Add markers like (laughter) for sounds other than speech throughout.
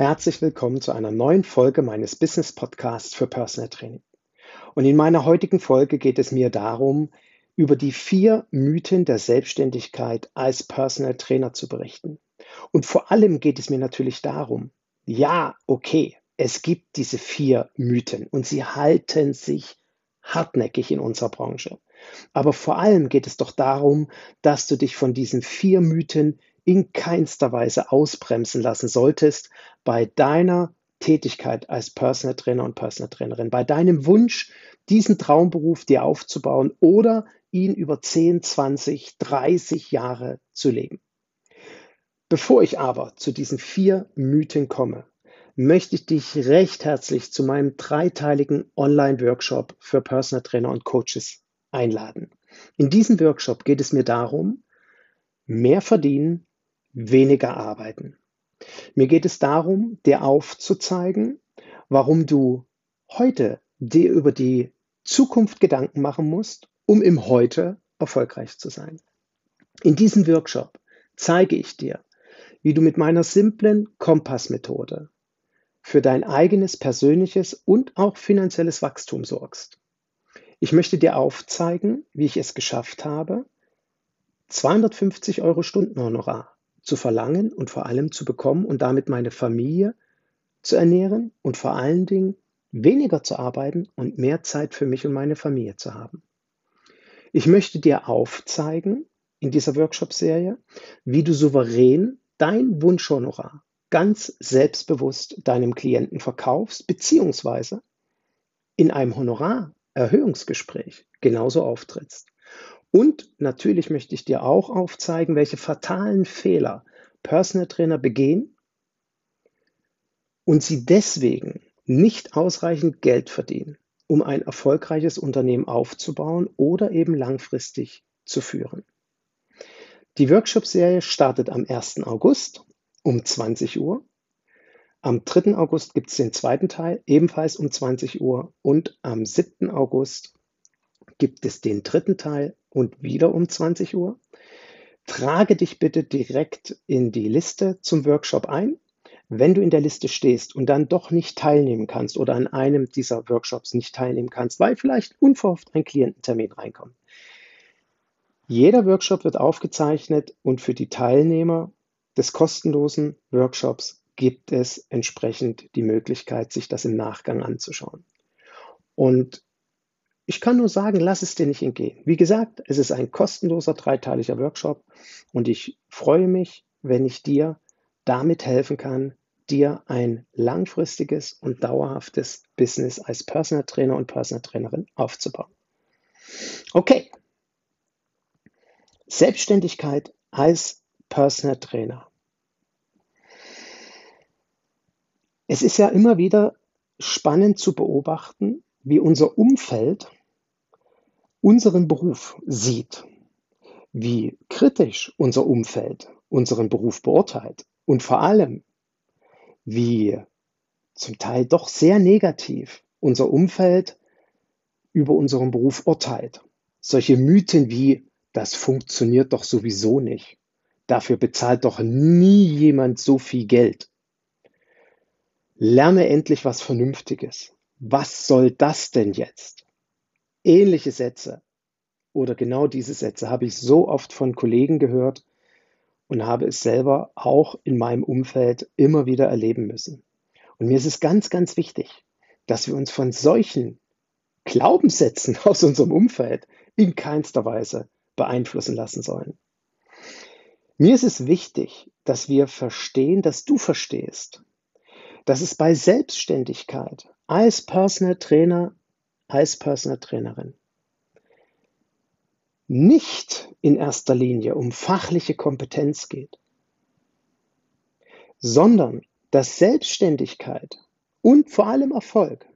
Herzlich willkommen zu einer neuen Folge meines Business Podcasts für Personal Training. Und in meiner heutigen Folge geht es mir darum, über die vier Mythen der Selbstständigkeit als Personal Trainer zu berichten. Und vor allem geht es mir natürlich darum, ja, okay, es gibt diese vier Mythen und sie halten sich hartnäckig in unserer Branche. Aber vor allem geht es doch darum, dass du dich von diesen vier Mythen in keinster Weise ausbremsen lassen solltest bei deiner Tätigkeit als Personal Trainer und Personal Trainerin, bei deinem Wunsch, diesen Traumberuf dir aufzubauen oder ihn über 10, 20, 30 Jahre zu leben. Bevor ich aber zu diesen vier Mythen komme, möchte ich dich recht herzlich zu meinem dreiteiligen Online-Workshop für Personal Trainer und Coaches einladen. In diesem Workshop geht es mir darum, mehr verdienen, weniger arbeiten. Mir geht es darum, dir aufzuzeigen, warum du heute dir über die Zukunft Gedanken machen musst, um im Heute erfolgreich zu sein. In diesem Workshop zeige ich dir, wie du mit meiner simplen Kompassmethode für dein eigenes persönliches und auch finanzielles Wachstum sorgst. Ich möchte dir aufzeigen, wie ich es geschafft habe, 250 Euro Stundenhonorar zu verlangen und vor allem zu bekommen und damit meine Familie zu ernähren und vor allen Dingen weniger zu arbeiten und mehr Zeit für mich und meine Familie zu haben. Ich möchte dir aufzeigen in dieser Workshop-Serie, wie du souverän dein Wunschhonorar ganz selbstbewusst deinem Klienten verkaufst, beziehungsweise in einem Honorarerhöhungsgespräch genauso auftrittst. Und natürlich möchte ich dir auch aufzeigen, welche fatalen Fehler Personal Trainer begehen und sie deswegen nicht ausreichend Geld verdienen, um ein erfolgreiches Unternehmen aufzubauen oder eben langfristig zu führen. Die Workshop-Serie startet am 1. August um 20 Uhr. Am 3. August gibt es den zweiten Teil, ebenfalls um 20 Uhr. Und am 7. August gibt es den dritten Teil und wieder um 20 Uhr. Trage dich bitte direkt in die Liste zum Workshop ein. Wenn du in der Liste stehst und dann doch nicht teilnehmen kannst oder an einem dieser Workshops nicht teilnehmen kannst, weil vielleicht unverhofft ein Kliententermin reinkommt, jeder Workshop wird aufgezeichnet und für die Teilnehmer des kostenlosen Workshops gibt es entsprechend die Möglichkeit, sich das im Nachgang anzuschauen. Und ich kann nur sagen, lass es dir nicht entgehen. Wie gesagt, es ist ein kostenloser dreiteiliger Workshop und ich freue mich, wenn ich dir damit helfen kann, dir ein langfristiges und dauerhaftes Business als Personal Trainer und Personal Trainerin aufzubauen. Okay, Selbstständigkeit als Personal Trainer. Es ist ja immer wieder spannend zu beobachten, wie unser Umfeld unseren Beruf sieht, wie kritisch unser Umfeld unseren Beruf beurteilt und vor allem, wie zum Teil doch sehr negativ unser Umfeld über unseren Beruf urteilt. Solche Mythen wie das funktioniert doch sowieso nicht. Dafür bezahlt doch nie jemand so viel Geld. Lerne endlich was Vernünftiges. Was soll das denn jetzt? Ähnliche Sätze oder genau diese Sätze habe ich so oft von Kollegen gehört und habe es selber auch in meinem Umfeld immer wieder erleben müssen. Und mir ist es ganz, ganz wichtig, dass wir uns von solchen Glaubenssätzen (laughs) aus unserem Umfeld in keinster Weise beeinflussen lassen sollen. Mir ist es wichtig, dass wir verstehen, dass du verstehst, dass es bei Selbstständigkeit als Personal Trainer, als Personal Trainerin nicht in erster Linie um fachliche Kompetenz geht, sondern dass Selbstständigkeit und vor allem Erfolg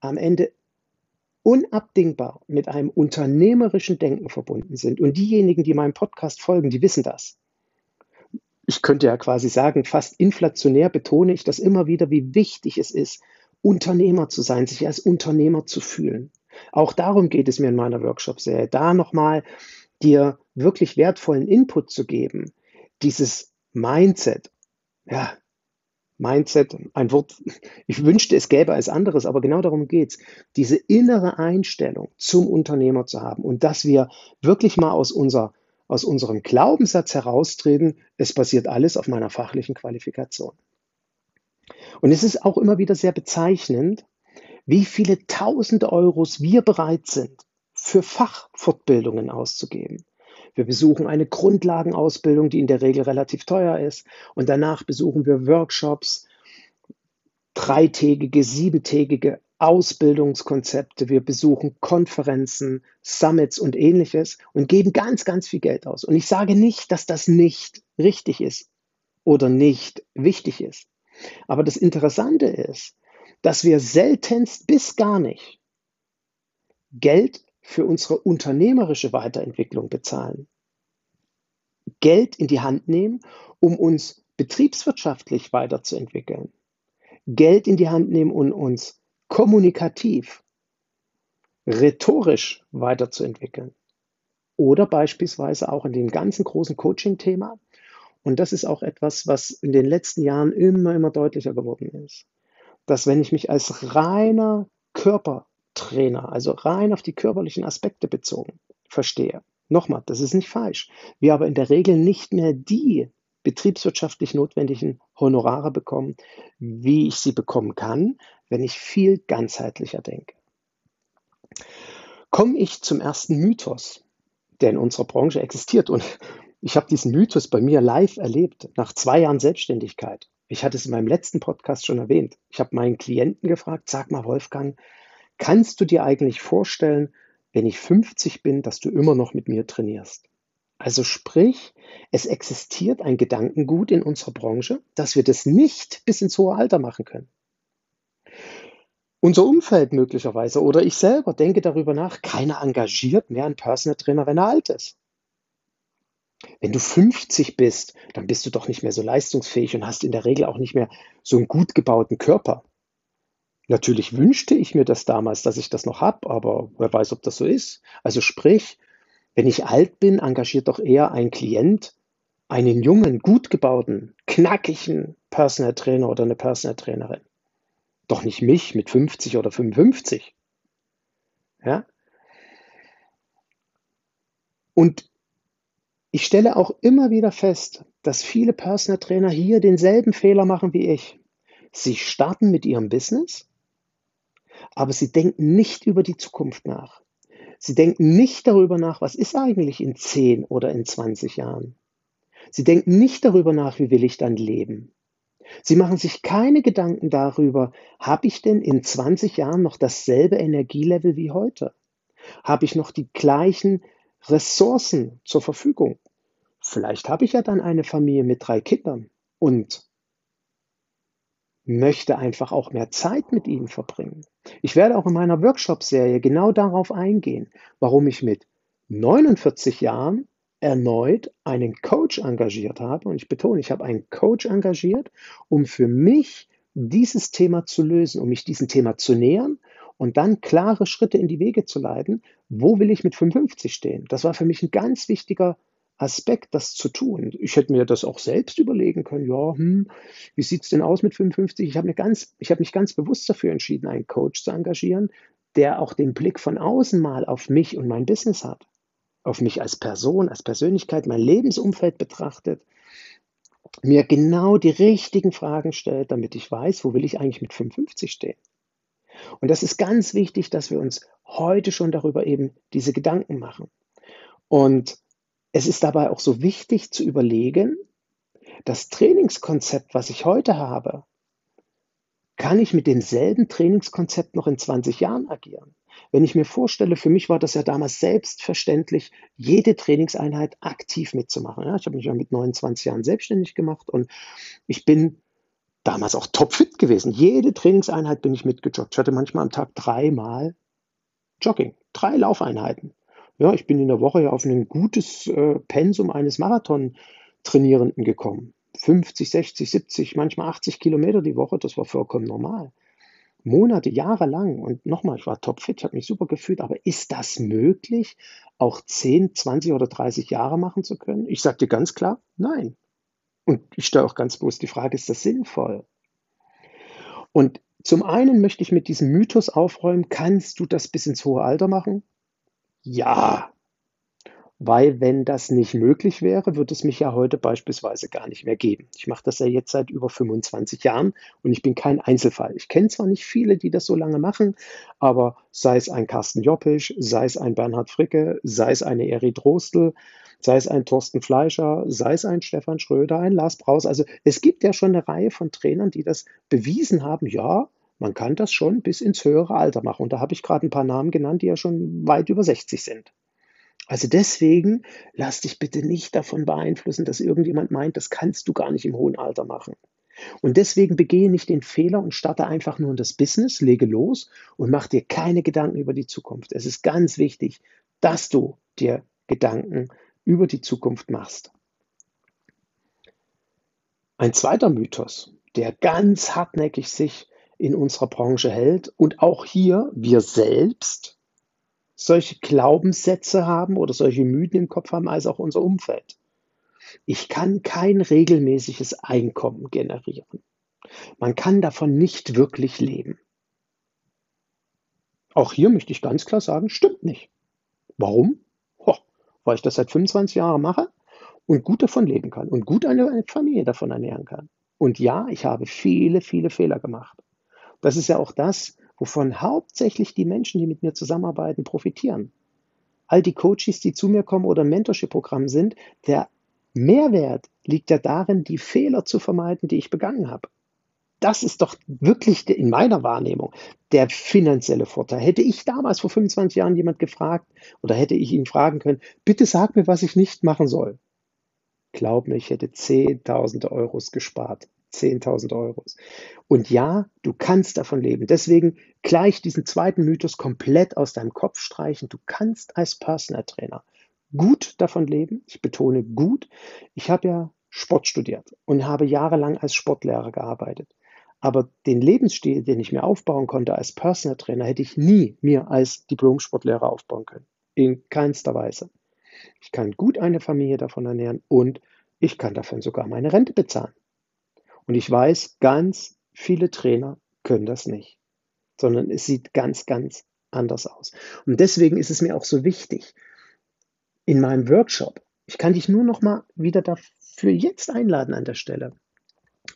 am Ende unabdingbar mit einem unternehmerischen Denken verbunden sind. Und diejenigen, die meinem Podcast folgen, die wissen das. Ich könnte ja quasi sagen, fast inflationär betone ich das immer wieder, wie wichtig es ist, Unternehmer zu sein, sich als Unternehmer zu fühlen. Auch darum geht es mir in meiner Workshop-Serie, da nochmal dir wirklich wertvollen Input zu geben, dieses Mindset. Ja, Mindset, ein Wort, ich wünschte, es gäbe als anderes, aber genau darum geht es, diese innere Einstellung zum Unternehmer zu haben und dass wir wirklich mal aus, unser, aus unserem Glaubenssatz heraustreten, es basiert alles auf meiner fachlichen Qualifikation. Und es ist auch immer wieder sehr bezeichnend, wie viele tausend Euros wir bereit sind, für Fachfortbildungen auszugeben. Wir besuchen eine Grundlagenausbildung, die in der Regel relativ teuer ist. Und danach besuchen wir Workshops, dreitägige, siebentägige Ausbildungskonzepte. Wir besuchen Konferenzen, Summits und ähnliches und geben ganz, ganz viel Geld aus. Und ich sage nicht, dass das nicht richtig ist oder nicht wichtig ist. Aber das Interessante ist, dass wir seltenst bis gar nicht Geld für unsere unternehmerische Weiterentwicklung bezahlen. Geld in die Hand nehmen, um uns betriebswirtschaftlich weiterzuentwickeln. Geld in die Hand nehmen, um uns kommunikativ, rhetorisch weiterzuentwickeln. Oder beispielsweise auch in dem ganzen großen Coaching-Thema. Und das ist auch etwas, was in den letzten Jahren immer, immer deutlicher geworden ist. Dass wenn ich mich als reiner Körper Trainer, also rein auf die körperlichen Aspekte bezogen, verstehe. Nochmal, das ist nicht falsch. Wir aber in der Regel nicht mehr die betriebswirtschaftlich notwendigen Honorare bekommen, wie ich sie bekommen kann, wenn ich viel ganzheitlicher denke. Komme ich zum ersten Mythos, der in unserer Branche existiert. Und ich habe diesen Mythos bei mir live erlebt, nach zwei Jahren Selbstständigkeit. Ich hatte es in meinem letzten Podcast schon erwähnt. Ich habe meinen Klienten gefragt, sag mal, Wolfgang, Kannst du dir eigentlich vorstellen, wenn ich 50 bin, dass du immer noch mit mir trainierst? Also sprich, es existiert ein Gedankengut in unserer Branche, dass wir das nicht bis ins hohe Alter machen können. Unser Umfeld möglicherweise oder ich selber denke darüber nach, keiner engagiert mehr einen Personal Trainer, wenn er alt ist. Wenn du 50 bist, dann bist du doch nicht mehr so leistungsfähig und hast in der Regel auch nicht mehr so einen gut gebauten Körper. Natürlich wünschte ich mir das damals, dass ich das noch habe, aber wer weiß, ob das so ist. Also sprich, wenn ich alt bin, engagiert doch eher ein Klient einen jungen, gut gebauten, knackigen Personal Trainer oder eine Personal Trainerin. Doch nicht mich mit 50 oder 55. Ja? Und ich stelle auch immer wieder fest, dass viele Personal Trainer hier denselben Fehler machen wie ich. Sie starten mit ihrem Business aber sie denken nicht über die Zukunft nach. Sie denken nicht darüber nach, was ist eigentlich in 10 oder in 20 Jahren. Sie denken nicht darüber nach, wie will ich dann leben. Sie machen sich keine Gedanken darüber, habe ich denn in 20 Jahren noch dasselbe Energielevel wie heute? Habe ich noch die gleichen Ressourcen zur Verfügung? Vielleicht habe ich ja dann eine Familie mit drei Kindern und möchte einfach auch mehr Zeit mit ihnen verbringen. Ich werde auch in meiner Workshop-Serie genau darauf eingehen, warum ich mit 49 Jahren erneut einen Coach engagiert habe. Und ich betone, ich habe einen Coach engagiert, um für mich dieses Thema zu lösen, um mich diesem Thema zu nähern und dann klare Schritte in die Wege zu leiten. Wo will ich mit 55 stehen? Das war für mich ein ganz wichtiger Aspekt, das zu tun. Ich hätte mir das auch selbst überlegen können. Ja, hm, wie sieht's denn aus mit 55? Ich habe habe mich ganz bewusst dafür entschieden, einen Coach zu engagieren, der auch den Blick von außen mal auf mich und mein Business hat, auf mich als Person, als Persönlichkeit, mein Lebensumfeld betrachtet, mir genau die richtigen Fragen stellt, damit ich weiß, wo will ich eigentlich mit 55 stehen. Und das ist ganz wichtig, dass wir uns heute schon darüber eben diese Gedanken machen. Und es ist dabei auch so wichtig zu überlegen, das Trainingskonzept, was ich heute habe, kann ich mit demselben Trainingskonzept noch in 20 Jahren agieren? Wenn ich mir vorstelle, für mich war das ja damals selbstverständlich, jede Trainingseinheit aktiv mitzumachen. Ja, ich habe mich ja mit 29 Jahren selbstständig gemacht und ich bin damals auch topfit gewesen. Jede Trainingseinheit bin ich mitgejoggt. Ich hatte manchmal am Tag dreimal Jogging, drei Laufeinheiten. Ja, ich bin in der Woche ja auf ein gutes äh, Pensum eines Marathon-Trainierenden gekommen. 50, 60, 70, manchmal 80 Kilometer die Woche, das war vollkommen normal. Monate, Jahre lang. Und nochmal, ich war topfit, ich habe mich super gefühlt. Aber ist das möglich, auch 10, 20 oder 30 Jahre machen zu können? Ich dir ganz klar, nein. Und ich stelle auch ganz bewusst die Frage, ist das sinnvoll? Und zum einen möchte ich mit diesem Mythos aufräumen, kannst du das bis ins hohe Alter machen? Ja, weil wenn das nicht möglich wäre, würde es mich ja heute beispielsweise gar nicht mehr geben. Ich mache das ja jetzt seit über 25 Jahren und ich bin kein Einzelfall. Ich kenne zwar nicht viele, die das so lange machen, aber sei es ein Carsten Joppisch, sei es ein Bernhard Fricke, sei es eine Eri Drostel, sei es ein Thorsten Fleischer, sei es ein Stefan Schröder, ein Lars Braus. Also es gibt ja schon eine Reihe von Trainern, die das bewiesen haben, ja, man kann das schon bis ins höhere Alter machen. Und da habe ich gerade ein paar Namen genannt, die ja schon weit über 60 sind. Also deswegen lass dich bitte nicht davon beeinflussen, dass irgendjemand meint, das kannst du gar nicht im hohen Alter machen. Und deswegen begehe nicht den Fehler und starte einfach nur in das Business, lege los und mach dir keine Gedanken über die Zukunft. Es ist ganz wichtig, dass du dir Gedanken über die Zukunft machst. Ein zweiter Mythos, der ganz hartnäckig sich in unserer Branche hält und auch hier wir selbst solche Glaubenssätze haben oder solche Mythen im Kopf haben als auch unser Umfeld. Ich kann kein regelmäßiges Einkommen generieren. Man kann davon nicht wirklich leben. Auch hier möchte ich ganz klar sagen, stimmt nicht. Warum? Ho, weil ich das seit 25 Jahren mache und gut davon leben kann und gut eine, eine Familie davon ernähren kann. Und ja, ich habe viele, viele Fehler gemacht. Das ist ja auch das, wovon hauptsächlich die Menschen, die mit mir zusammenarbeiten, profitieren. All die Coaches, die zu mir kommen oder Mentorship-Programm sind, der Mehrwert liegt ja darin, die Fehler zu vermeiden, die ich begangen habe. Das ist doch wirklich in meiner Wahrnehmung der finanzielle Vorteil. Hätte ich damals vor 25 Jahren jemand gefragt oder hätte ich ihn fragen können, bitte sag mir, was ich nicht machen soll. Glaub mir, ich hätte Zehntausende Euros gespart. 10.000 Euro. Und ja, du kannst davon leben. Deswegen gleich diesen zweiten Mythos komplett aus deinem Kopf streichen. Du kannst als Personal Trainer gut davon leben. Ich betone gut. Ich habe ja Sport studiert und habe jahrelang als Sportlehrer gearbeitet. Aber den Lebensstil, den ich mir aufbauen konnte als Personal Trainer, hätte ich nie mir als Diplom-Sportlehrer aufbauen können. In keinster Weise. Ich kann gut eine Familie davon ernähren und ich kann davon sogar meine Rente bezahlen. Und ich weiß, ganz viele Trainer können das nicht, sondern es sieht ganz, ganz anders aus. Und deswegen ist es mir auch so wichtig, in meinem Workshop, ich kann dich nur noch mal wieder dafür jetzt einladen an der Stelle,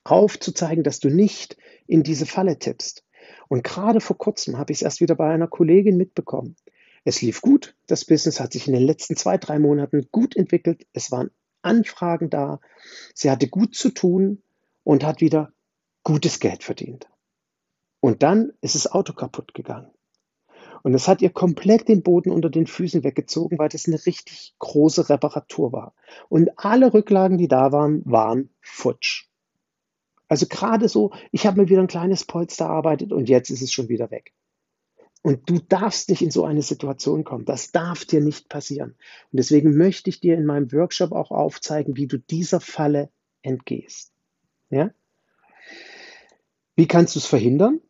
aufzuzeigen, dass du nicht in diese Falle tippst. Und gerade vor kurzem habe ich es erst wieder bei einer Kollegin mitbekommen. Es lief gut, das Business hat sich in den letzten zwei, drei Monaten gut entwickelt, es waren Anfragen da, sie hatte gut zu tun, und hat wieder gutes Geld verdient. Und dann ist das Auto kaputt gegangen. Und es hat ihr komplett den Boden unter den Füßen weggezogen, weil das eine richtig große Reparatur war. Und alle Rücklagen, die da waren, waren futsch. Also gerade so, ich habe mir wieder ein kleines Polster erarbeitet und jetzt ist es schon wieder weg. Und du darfst nicht in so eine Situation kommen. Das darf dir nicht passieren. Und deswegen möchte ich dir in meinem Workshop auch aufzeigen, wie du dieser Falle entgehst. Ja? Wie kannst du es verhindern?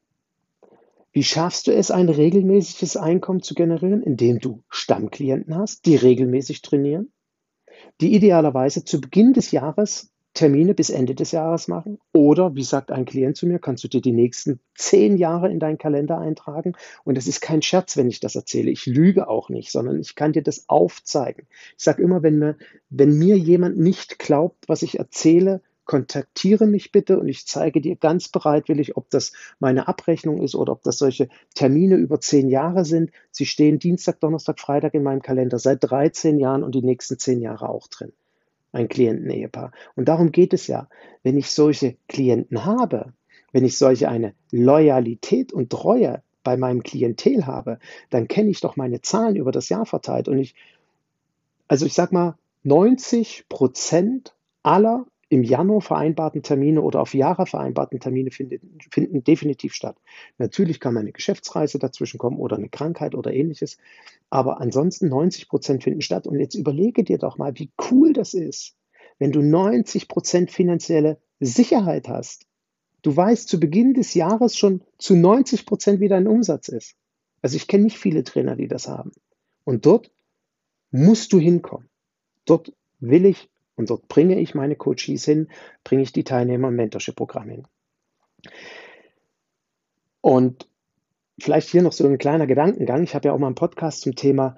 Wie schaffst du es, ein regelmäßiges Einkommen zu generieren, indem du Stammklienten hast, die regelmäßig trainieren, die idealerweise zu Beginn des Jahres Termine bis Ende des Jahres machen? Oder, wie sagt ein Klient zu mir, kannst du dir die nächsten zehn Jahre in deinen Kalender eintragen? Und es ist kein Scherz, wenn ich das erzähle. Ich lüge auch nicht, sondern ich kann dir das aufzeigen. Ich sage immer, wenn mir, wenn mir jemand nicht glaubt, was ich erzähle, kontaktiere mich bitte und ich zeige dir ganz bereitwillig, ob das meine Abrechnung ist oder ob das solche Termine über zehn Jahre sind. Sie stehen Dienstag, Donnerstag, Freitag in meinem Kalender seit 13 Jahren und die nächsten zehn Jahre auch drin. Ein Klienten-Ehepaar. Und darum geht es ja. Wenn ich solche Klienten habe, wenn ich solche eine Loyalität und Treue bei meinem Klientel habe, dann kenne ich doch meine Zahlen über das Jahr verteilt. Und ich, also ich sag mal, 90 Prozent aller im Januar vereinbarten Termine oder auf Jahre vereinbarten Termine finden, finden definitiv statt. Natürlich kann eine Geschäftsreise dazwischen kommen oder eine Krankheit oder ähnliches, aber ansonsten 90 Prozent finden statt. Und jetzt überlege dir doch mal, wie cool das ist, wenn du 90 Prozent finanzielle Sicherheit hast. Du weißt zu Beginn des Jahres schon zu 90 Prozent, wie dein Umsatz ist. Also ich kenne nicht viele Trainer, die das haben. Und dort musst du hinkommen. Dort will ich und dort bringe ich meine Coaches hin, bringe ich die Teilnehmer im Mentorship-Programm hin. Und vielleicht hier noch so ein kleiner Gedankengang. Ich habe ja auch mal einen Podcast zum Thema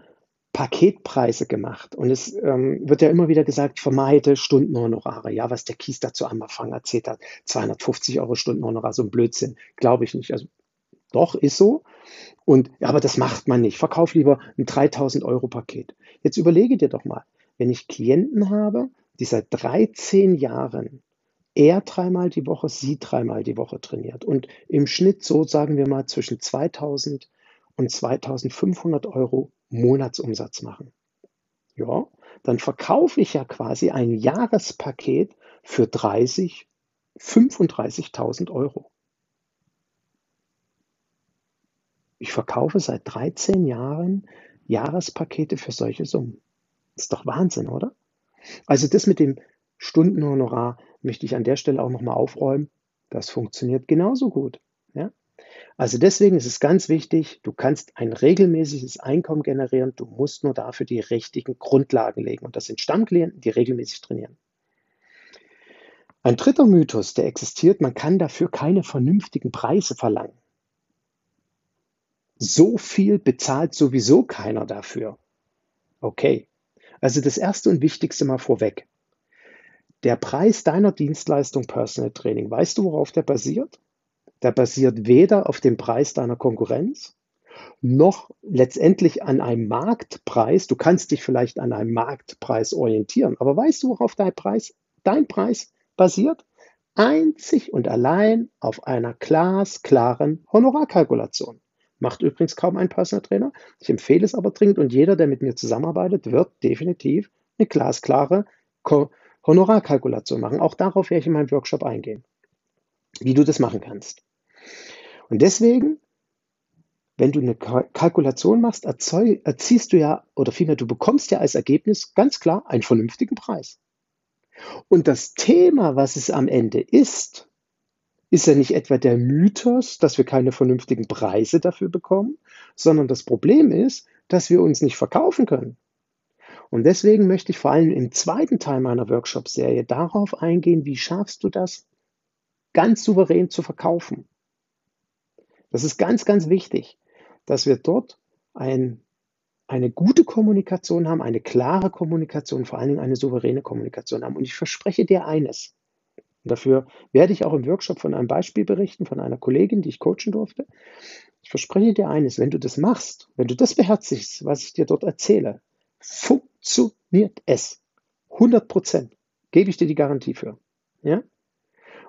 Paketpreise gemacht. Und es ähm, wird ja immer wieder gesagt, vermeide Stundenhonorare. Ja, was der Kies dazu am Anfang erzählt hat, 250 Euro Stundenhonorar, so ein Blödsinn. Glaube ich nicht. Also doch, ist so. Und ja, aber das macht man nicht. Verkauf lieber ein 3000 Euro Paket. Jetzt überlege dir doch mal, wenn ich Klienten habe, die seit 13 Jahren er dreimal die Woche, sie dreimal die Woche trainiert und im Schnitt so sagen wir mal zwischen 2000 und 2500 Euro Monatsumsatz machen. Ja, dann verkaufe ich ja quasi ein Jahrespaket für 30, 35.000 Euro. Ich verkaufe seit 13 Jahren Jahrespakete für solche Summen. Ist doch Wahnsinn, oder? Also das mit dem Stundenhonorar möchte ich an der Stelle auch nochmal aufräumen. Das funktioniert genauso gut. Ja? Also deswegen ist es ganz wichtig, du kannst ein regelmäßiges Einkommen generieren, du musst nur dafür die richtigen Grundlagen legen. Und das sind Stammklienten, die regelmäßig trainieren. Ein dritter Mythos, der existiert, man kann dafür keine vernünftigen Preise verlangen. So viel bezahlt sowieso keiner dafür. Okay, also das erste und wichtigste mal vorweg. Der Preis deiner Dienstleistung Personal Training, weißt du, worauf der basiert? Der basiert weder auf dem Preis deiner Konkurrenz, noch letztendlich an einem Marktpreis. Du kannst dich vielleicht an einem Marktpreis orientieren, aber weißt du, worauf dein Preis, dein Preis basiert? Einzig und allein auf einer glasklaren Honorarkalkulation. Macht übrigens kaum ein Personal Trainer. Ich empfehle es aber dringend und jeder, der mit mir zusammenarbeitet, wird definitiv eine glasklare Honorarkalkulation machen. Auch darauf werde ich in meinem Workshop eingehen, wie du das machen kannst. Und deswegen, wenn du eine Kalkulation machst, erziehst du ja, oder vielmehr, du bekommst ja als Ergebnis ganz klar einen vernünftigen Preis. Und das Thema, was es am Ende ist, ist ja nicht etwa der Mythos, dass wir keine vernünftigen Preise dafür bekommen, sondern das Problem ist, dass wir uns nicht verkaufen können. Und deswegen möchte ich vor allem im zweiten Teil meiner Workshop-Serie darauf eingehen, wie schaffst du das, ganz souverän zu verkaufen. Das ist ganz, ganz wichtig, dass wir dort ein, eine gute Kommunikation haben, eine klare Kommunikation, vor allen Dingen eine souveräne Kommunikation haben. Und ich verspreche dir eines, und dafür werde ich auch im Workshop von einem Beispiel berichten, von einer Kollegin, die ich coachen durfte. Ich verspreche dir eines, wenn du das machst, wenn du das beherzigst, was ich dir dort erzähle, funktioniert es. 100 Prozent. Gebe ich dir die Garantie für. Ja?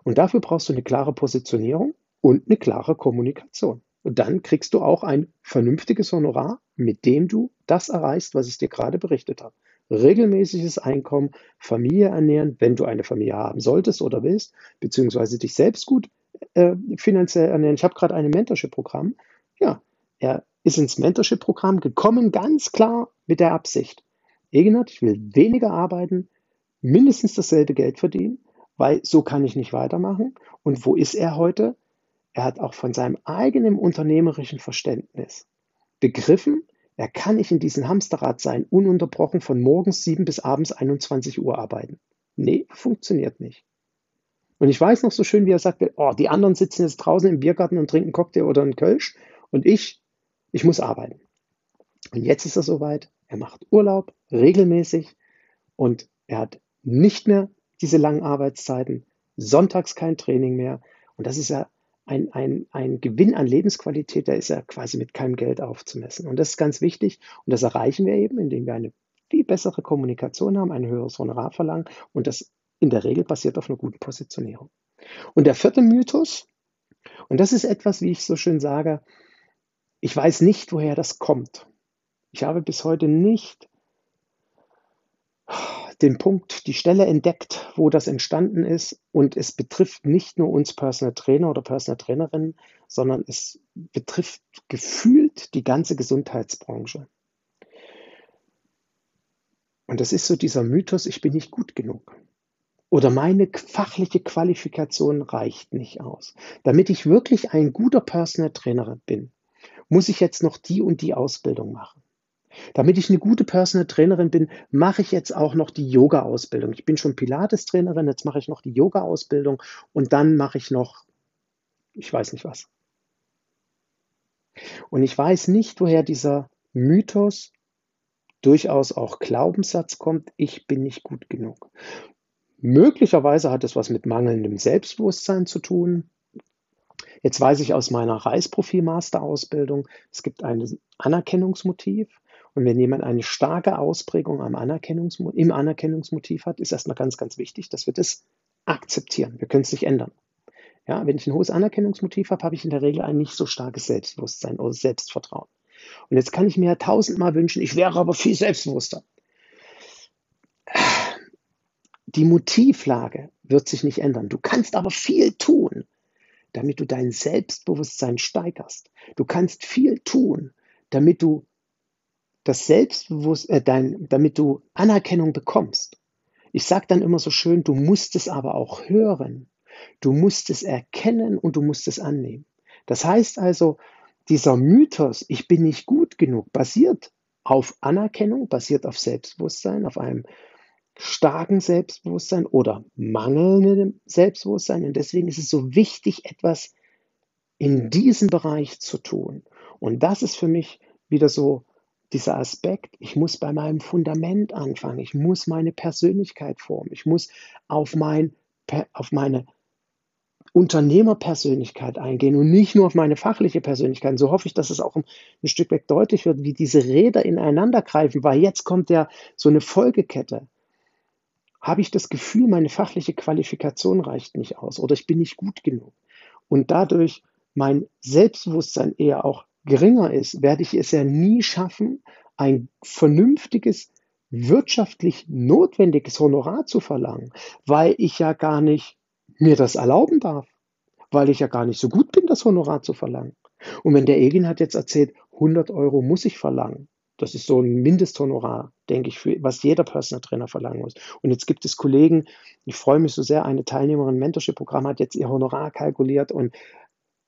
Und dafür brauchst du eine klare Positionierung und eine klare Kommunikation. Und dann kriegst du auch ein vernünftiges Honorar, mit dem du das erreichst, was ich dir gerade berichtet habe regelmäßiges Einkommen, Familie ernähren, wenn du eine Familie haben solltest oder willst, beziehungsweise dich selbst gut äh, finanziell ernähren. Ich habe gerade ein Mentorship-Programm. Ja, er ist ins Mentorship-Programm gekommen, ganz klar mit der Absicht. Egenhard, ich will weniger arbeiten, mindestens dasselbe Geld verdienen, weil so kann ich nicht weitermachen. Und wo ist er heute? Er hat auch von seinem eigenen unternehmerischen Verständnis begriffen, er kann nicht in diesem Hamsterrad sein, ununterbrochen von morgens 7 bis abends 21 Uhr arbeiten. Nee, funktioniert nicht. Und ich weiß noch so schön, wie er sagte, oh, die anderen sitzen jetzt draußen im Biergarten und trinken Cocktail oder einen Kölsch und ich, ich muss arbeiten. Und jetzt ist er soweit, er macht Urlaub regelmäßig und er hat nicht mehr diese langen Arbeitszeiten, sonntags kein Training mehr. Und das ist ja ein, ein, ein Gewinn an Lebensqualität, der ist ja quasi mit keinem Geld aufzumessen. Und das ist ganz wichtig. Und das erreichen wir eben, indem wir eine viel bessere Kommunikation haben, ein höheres Honorar verlangen. Und das in der Regel basiert auf einer guten Positionierung. Und der vierte Mythos, und das ist etwas, wie ich so schön sage, Ich weiß nicht, woher das kommt. Ich habe bis heute nicht den Punkt, die Stelle entdeckt, wo das entstanden ist. Und es betrifft nicht nur uns Personal Trainer oder Personal Trainerinnen, sondern es betrifft gefühlt die ganze Gesundheitsbranche. Und das ist so dieser Mythos, ich bin nicht gut genug. Oder meine fachliche Qualifikation reicht nicht aus. Damit ich wirklich ein guter Personal Trainer bin, muss ich jetzt noch die und die Ausbildung machen. Damit ich eine gute Personal Trainerin bin, mache ich jetzt auch noch die Yoga-Ausbildung. Ich bin schon Pilates-Trainerin, jetzt mache ich noch die Yoga-Ausbildung und dann mache ich noch, ich weiß nicht was. Und ich weiß nicht, woher dieser Mythos, durchaus auch Glaubenssatz kommt, ich bin nicht gut genug. Möglicherweise hat es was mit mangelndem Selbstbewusstsein zu tun. Jetzt weiß ich aus meiner Reisprofil-Master-Ausbildung, es gibt ein Anerkennungsmotiv. Und wenn jemand eine starke Ausprägung am Anerkennungsmo im Anerkennungsmotiv hat, ist erstmal ganz, ganz wichtig, dass wir das akzeptieren. Wir können es nicht ändern. Ja, wenn ich ein hohes Anerkennungsmotiv habe, habe ich in der Regel ein nicht so starkes Selbstbewusstsein oder Selbstvertrauen. Und jetzt kann ich mir tausendmal wünschen, ich wäre aber viel selbstbewusster. Die Motivlage wird sich nicht ändern. Du kannst aber viel tun, damit du dein Selbstbewusstsein steigerst. Du kannst viel tun, damit du das Selbstbewusstsein, äh, dein, damit du Anerkennung bekommst. Ich sage dann immer so schön, du musst es aber auch hören. Du musst es erkennen und du musst es annehmen. Das heißt also, dieser Mythos, ich bin nicht gut genug, basiert auf Anerkennung, basiert auf Selbstbewusstsein, auf einem starken Selbstbewusstsein oder mangelndem Selbstbewusstsein. Und deswegen ist es so wichtig, etwas in diesem Bereich zu tun. Und das ist für mich wieder so dieser Aspekt, ich muss bei meinem Fundament anfangen, ich muss meine Persönlichkeit formen, ich muss auf, mein, auf meine Unternehmerpersönlichkeit eingehen und nicht nur auf meine fachliche Persönlichkeit. Und so hoffe ich, dass es auch ein, ein Stück weg deutlich wird, wie diese Räder ineinander greifen, weil jetzt kommt ja so eine Folgekette. Habe ich das Gefühl, meine fachliche Qualifikation reicht nicht aus oder ich bin nicht gut genug und dadurch mein Selbstbewusstsein eher auch geringer ist, werde ich es ja nie schaffen, ein vernünftiges, wirtschaftlich notwendiges Honorar zu verlangen, weil ich ja gar nicht mir das erlauben darf, weil ich ja gar nicht so gut bin, das Honorar zu verlangen. Und wenn der Egin hat jetzt erzählt, 100 Euro muss ich verlangen, das ist so ein Mindesthonorar, denke ich, für, was jeder Personal Trainer verlangen muss. Und jetzt gibt es Kollegen, ich freue mich so sehr, eine Teilnehmerin im Mentorship-Programm hat jetzt ihr Honorar kalkuliert und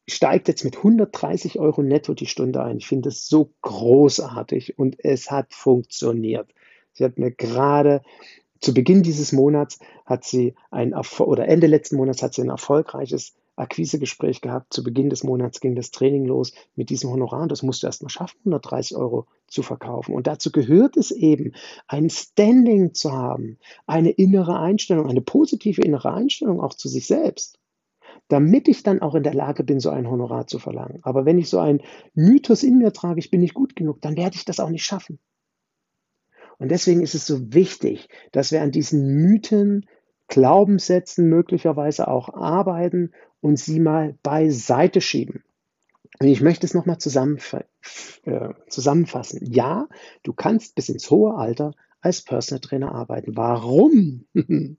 steigt jetzt mit 130 Euro netto die Stunde ein. Ich finde es so großartig und es hat funktioniert. Sie hat mir gerade zu Beginn dieses Monats hat sie ein oder Ende letzten Monats hat sie ein erfolgreiches Akquisegespräch gehabt. Zu Beginn des Monats ging das Training los mit diesem Honorar. Und das musst du erst mal schaffen, 130 Euro zu verkaufen. Und dazu gehört es eben, ein Standing zu haben, eine innere Einstellung, eine positive innere Einstellung auch zu sich selbst damit ich dann auch in der Lage bin, so ein Honorar zu verlangen. Aber wenn ich so einen Mythos in mir trage, ich bin nicht gut genug, dann werde ich das auch nicht schaffen. Und deswegen ist es so wichtig, dass wir an diesen Mythen, Glaubenssätzen möglicherweise auch arbeiten und sie mal beiseite schieben. Und ich möchte es nochmal zusammenf äh, zusammenfassen. Ja, du kannst bis ins hohe Alter als Personal Trainer arbeiten. Warum? (laughs)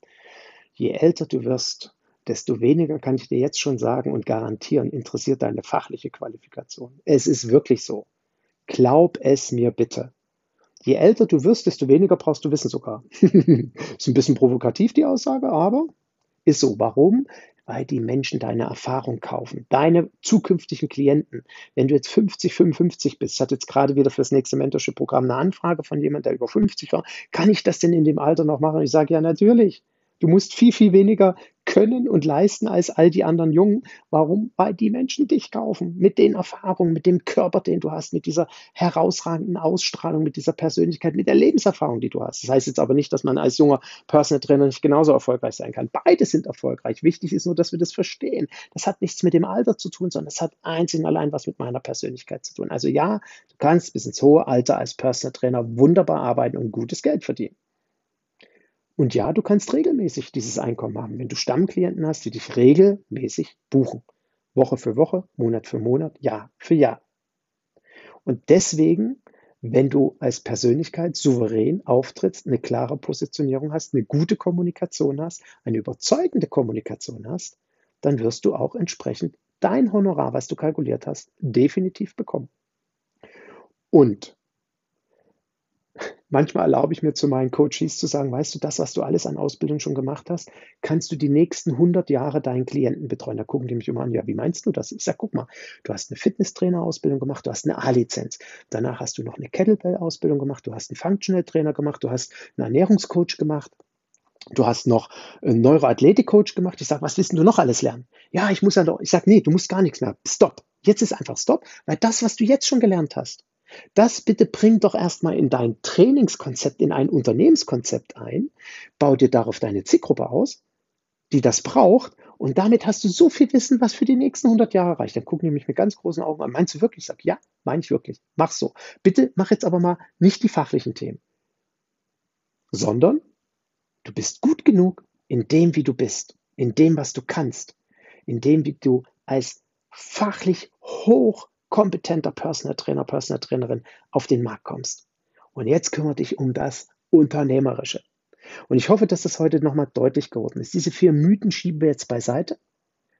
Je älter du wirst, desto weniger kann ich dir jetzt schon sagen und garantieren, interessiert deine fachliche Qualifikation. Es ist wirklich so. Glaub es mir bitte. Je älter du wirst, desto weniger brauchst du Wissen sogar. (laughs) ist ein bisschen provokativ die Aussage, aber ist so. Warum? Weil die Menschen deine Erfahrung kaufen, deine zukünftigen Klienten. Wenn du jetzt 50, 55 bist, ich hatte jetzt gerade wieder für das nächste Mentorship-Programm eine Anfrage von jemandem, der über 50 war, kann ich das denn in dem Alter noch machen? Ich sage ja natürlich. Du musst viel, viel weniger können und leisten als all die anderen Jungen. Warum? Weil die Menschen dich kaufen. Mit den Erfahrungen, mit dem Körper, den du hast, mit dieser herausragenden Ausstrahlung, mit dieser Persönlichkeit, mit der Lebenserfahrung, die du hast. Das heißt jetzt aber nicht, dass man als junger Personal Trainer nicht genauso erfolgreich sein kann. Beide sind erfolgreich. Wichtig ist nur, dass wir das verstehen. Das hat nichts mit dem Alter zu tun, sondern es hat einzig und allein was mit meiner Persönlichkeit zu tun. Also ja, du kannst bis ins hohe Alter als Personal Trainer wunderbar arbeiten und gutes Geld verdienen. Und ja, du kannst regelmäßig dieses Einkommen haben, wenn du Stammklienten hast, die dich regelmäßig buchen. Woche für Woche, Monat für Monat, Jahr für Jahr. Und deswegen, wenn du als Persönlichkeit souverän auftrittst, eine klare Positionierung hast, eine gute Kommunikation hast, eine überzeugende Kommunikation hast, dann wirst du auch entsprechend dein Honorar, was du kalkuliert hast, definitiv bekommen. Und manchmal erlaube ich mir zu meinen Coaches zu sagen, weißt du, das, was du alles an Ausbildung schon gemacht hast, kannst du die nächsten 100 Jahre deinen Klienten betreuen. Da gucken die mich immer an, ja, wie meinst du das? Ich sage, guck mal, du hast eine Fitnesstrainer-Ausbildung gemacht, du hast eine A-Lizenz. Danach hast du noch eine Kettlebell-Ausbildung gemacht, du hast einen Functional Trainer gemacht, du hast einen Ernährungscoach gemacht. Du hast noch einen Neuroathletik-Coach gemacht. Ich sage, was willst du noch alles lernen? Ja, ich muss ja doch. Ich sage, nee, du musst gar nichts mehr. Stopp. Jetzt ist einfach Stopp, weil das, was du jetzt schon gelernt hast, das bitte bring doch erstmal in dein Trainingskonzept, in ein Unternehmenskonzept ein. Bau dir darauf deine Zielgruppe aus, die das braucht. Und damit hast du so viel Wissen, was für die nächsten 100 Jahre reicht. Dann gucken die mich mit ganz großen Augen an. Meinst du wirklich? Ich sage, ja, meine ich wirklich. Mach so. Bitte mach jetzt aber mal nicht die fachlichen Themen, sondern Du bist gut genug in dem, wie du bist, in dem, was du kannst, in dem, wie du als fachlich hochkompetenter Personal Trainer, Personal Trainerin auf den Markt kommst. Und jetzt kümmere dich um das Unternehmerische. Und ich hoffe, dass das heute nochmal deutlich geworden ist. Diese vier Mythen schieben wir jetzt beiseite.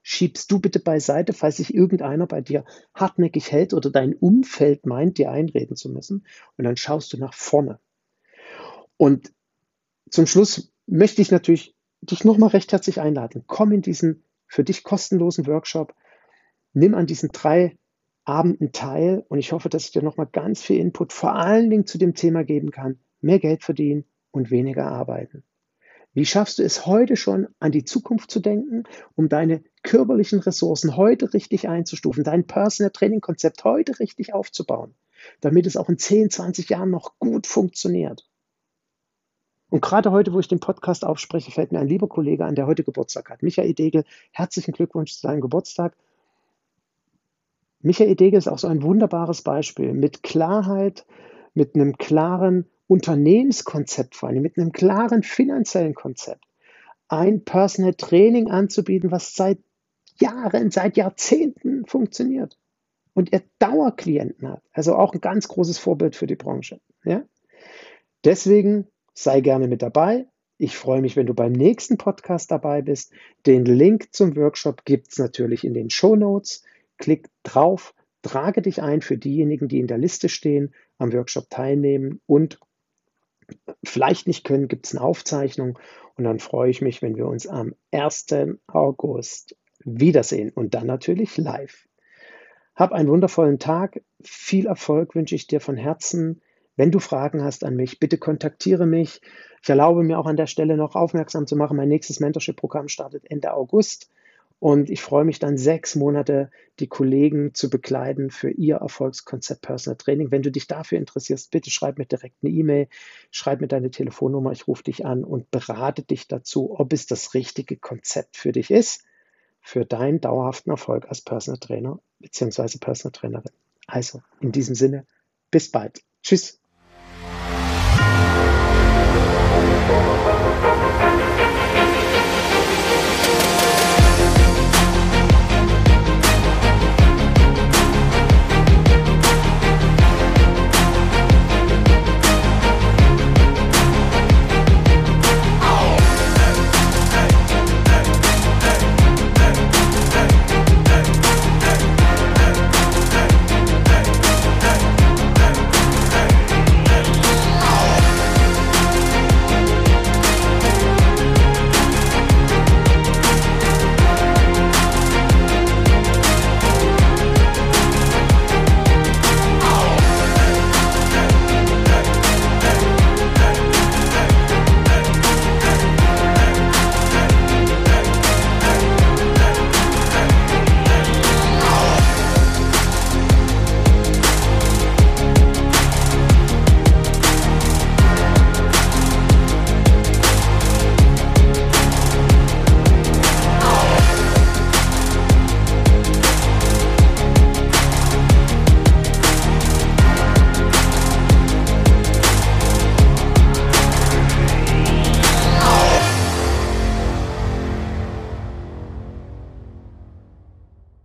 Schiebst du bitte beiseite, falls sich irgendeiner bei dir hartnäckig hält oder dein Umfeld meint, dir einreden zu müssen. Und dann schaust du nach vorne. Und zum Schluss möchte ich natürlich dich nochmal recht herzlich einladen. Komm in diesen für dich kostenlosen Workshop. Nimm an diesen drei Abenden teil und ich hoffe, dass ich dir nochmal ganz viel Input vor allen Dingen zu dem Thema geben kann. Mehr Geld verdienen und weniger arbeiten. Wie schaffst du es heute schon an die Zukunft zu denken, um deine körperlichen Ressourcen heute richtig einzustufen, dein Personal Training Konzept heute richtig aufzubauen, damit es auch in 10, 20 Jahren noch gut funktioniert? Und gerade heute, wo ich den Podcast aufspreche, fällt mir ein lieber Kollege an, der heute Geburtstag hat. Michael Degel, herzlichen Glückwunsch zu seinem Geburtstag. Michael Degel ist auch so ein wunderbares Beispiel mit Klarheit, mit einem klaren Unternehmenskonzept vor allem, mit einem klaren finanziellen Konzept. Ein Personal Training anzubieten, was seit Jahren, seit Jahrzehnten funktioniert. Und er Dauerklienten hat. Also auch ein ganz großes Vorbild für die Branche. Ja? Deswegen Sei gerne mit dabei. Ich freue mich, wenn du beim nächsten Podcast dabei bist. Den Link zum Workshop gibt es natürlich in den Show Notes. Klick drauf, trage dich ein für diejenigen, die in der Liste stehen, am Workshop teilnehmen und vielleicht nicht können, gibt es eine Aufzeichnung. Und dann freue ich mich, wenn wir uns am 1. August wiedersehen und dann natürlich live. Hab einen wundervollen Tag. Viel Erfolg wünsche ich dir von Herzen. Wenn du Fragen hast an mich, bitte kontaktiere mich. Ich erlaube mir auch an der Stelle noch aufmerksam zu machen, mein nächstes Mentorship-Programm startet Ende August. Und ich freue mich dann sechs Monate, die Kollegen zu begleiten für ihr Erfolgskonzept Personal Training. Wenn du dich dafür interessierst, bitte schreib mir direkt eine E-Mail, schreib mir deine Telefonnummer, ich rufe dich an und berate dich dazu, ob es das richtige Konzept für dich ist, für deinen dauerhaften Erfolg als Personal Trainer bzw. Personal Trainerin. Also in diesem Sinne, bis bald. Tschüss.